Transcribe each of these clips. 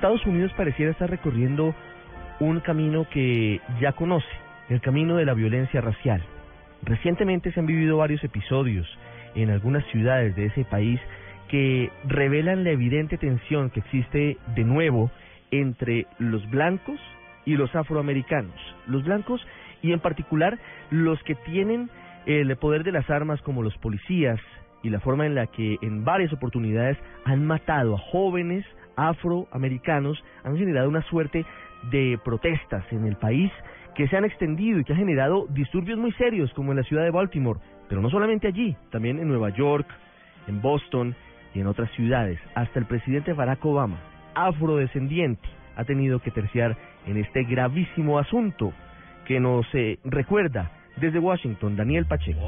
Estados Unidos pareciera estar recorriendo un camino que ya conoce, el camino de la violencia racial. Recientemente se han vivido varios episodios en algunas ciudades de ese país que revelan la evidente tensión que existe de nuevo entre los blancos y los afroamericanos. Los blancos y en particular los que tienen el poder de las armas como los policías y la forma en la que en varias oportunidades han matado a jóvenes afroamericanos han generado una suerte de protestas en el país que se han extendido y que ha generado disturbios muy serios como en la ciudad de Baltimore, pero no solamente allí, también en Nueva York, en Boston y en otras ciudades. Hasta el presidente Barack Obama, afrodescendiente, ha tenido que terciar en este gravísimo asunto que nos eh, recuerda desde Washington Daniel Pacheco.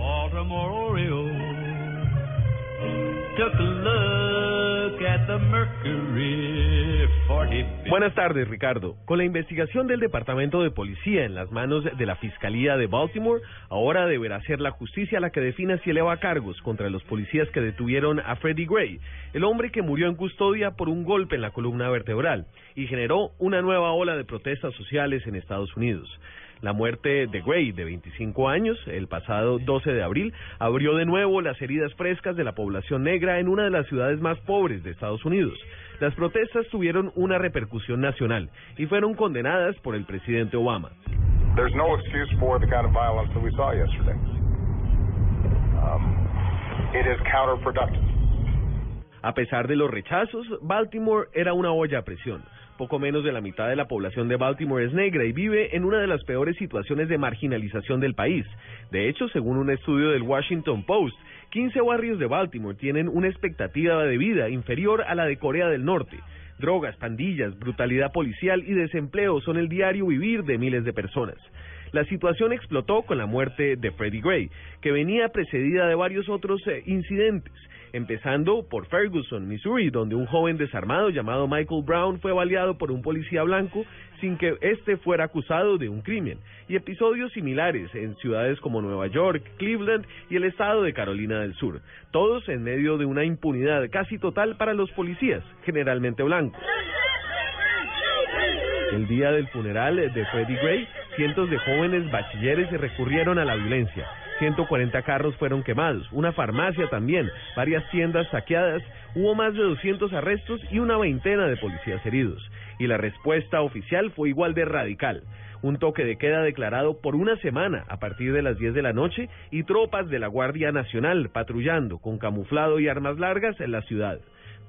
Buenas tardes, Ricardo. Con la investigación del Departamento de Policía en las manos de la Fiscalía de Baltimore, ahora deberá ser la justicia la que defina si eleva cargos contra los policías que detuvieron a Freddie Gray, el hombre que murió en custodia por un golpe en la columna vertebral y generó una nueva ola de protestas sociales en Estados Unidos. La muerte de Gray, de 25 años, el pasado 12 de abril, abrió de nuevo las heridas frescas de la población negra en una de las ciudades más pobres de Estados Unidos. Las protestas tuvieron una repercusión nacional y fueron condenadas por el presidente Obama. There's no excuse for the kind of violence that we saw yesterday. Um, it is counterproductive. A pesar de los rechazos, Baltimore era una olla a presión. Poco menos de la mitad de la población de Baltimore es negra y vive en una de las peores situaciones de marginalización del país. De hecho, según un estudio del Washington Post, 15 barrios de Baltimore tienen una expectativa de vida inferior a la de Corea del Norte. Drogas, pandillas, brutalidad policial y desempleo son el diario vivir de miles de personas. La situación explotó con la muerte de Freddie Gray, que venía precedida de varios otros eh, incidentes empezando por Ferguson, Missouri, donde un joven desarmado llamado Michael Brown fue baleado por un policía blanco sin que éste fuera acusado de un crimen, y episodios similares en ciudades como Nueva York, Cleveland y el estado de Carolina del Sur, todos en medio de una impunidad casi total para los policías, generalmente blancos. El día del funeral de Freddie Gray, cientos de jóvenes bachilleres recurrieron a la violencia 140 carros fueron quemados, una farmacia también, varias tiendas saqueadas, hubo más de 200 arrestos y una veintena de policías heridos. Y la respuesta oficial fue igual de radical. Un toque de queda declarado por una semana a partir de las 10 de la noche y tropas de la Guardia Nacional patrullando con camuflado y armas largas en la ciudad.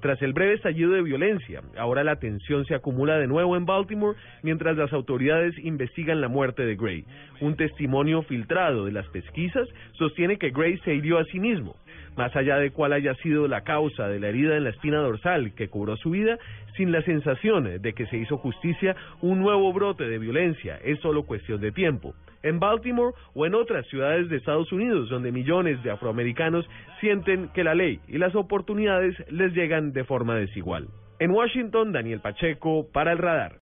Tras el breve estallido de violencia, ahora la tensión se acumula de nuevo en Baltimore mientras las autoridades investigan la muerte de Gray. Un testimonio filtrado de las pesquisas sostiene que Gray se hirió a sí mismo. Más allá de cuál haya sido la causa de la herida en la espina dorsal que cobró su vida, sin la sensación de que se hizo justicia, un nuevo brote de violencia es solo cuestión de tiempo en Baltimore o en otras ciudades de Estados Unidos, donde millones de afroamericanos sienten que la ley y las oportunidades les llegan de forma desigual. En Washington, Daniel Pacheco, para el radar.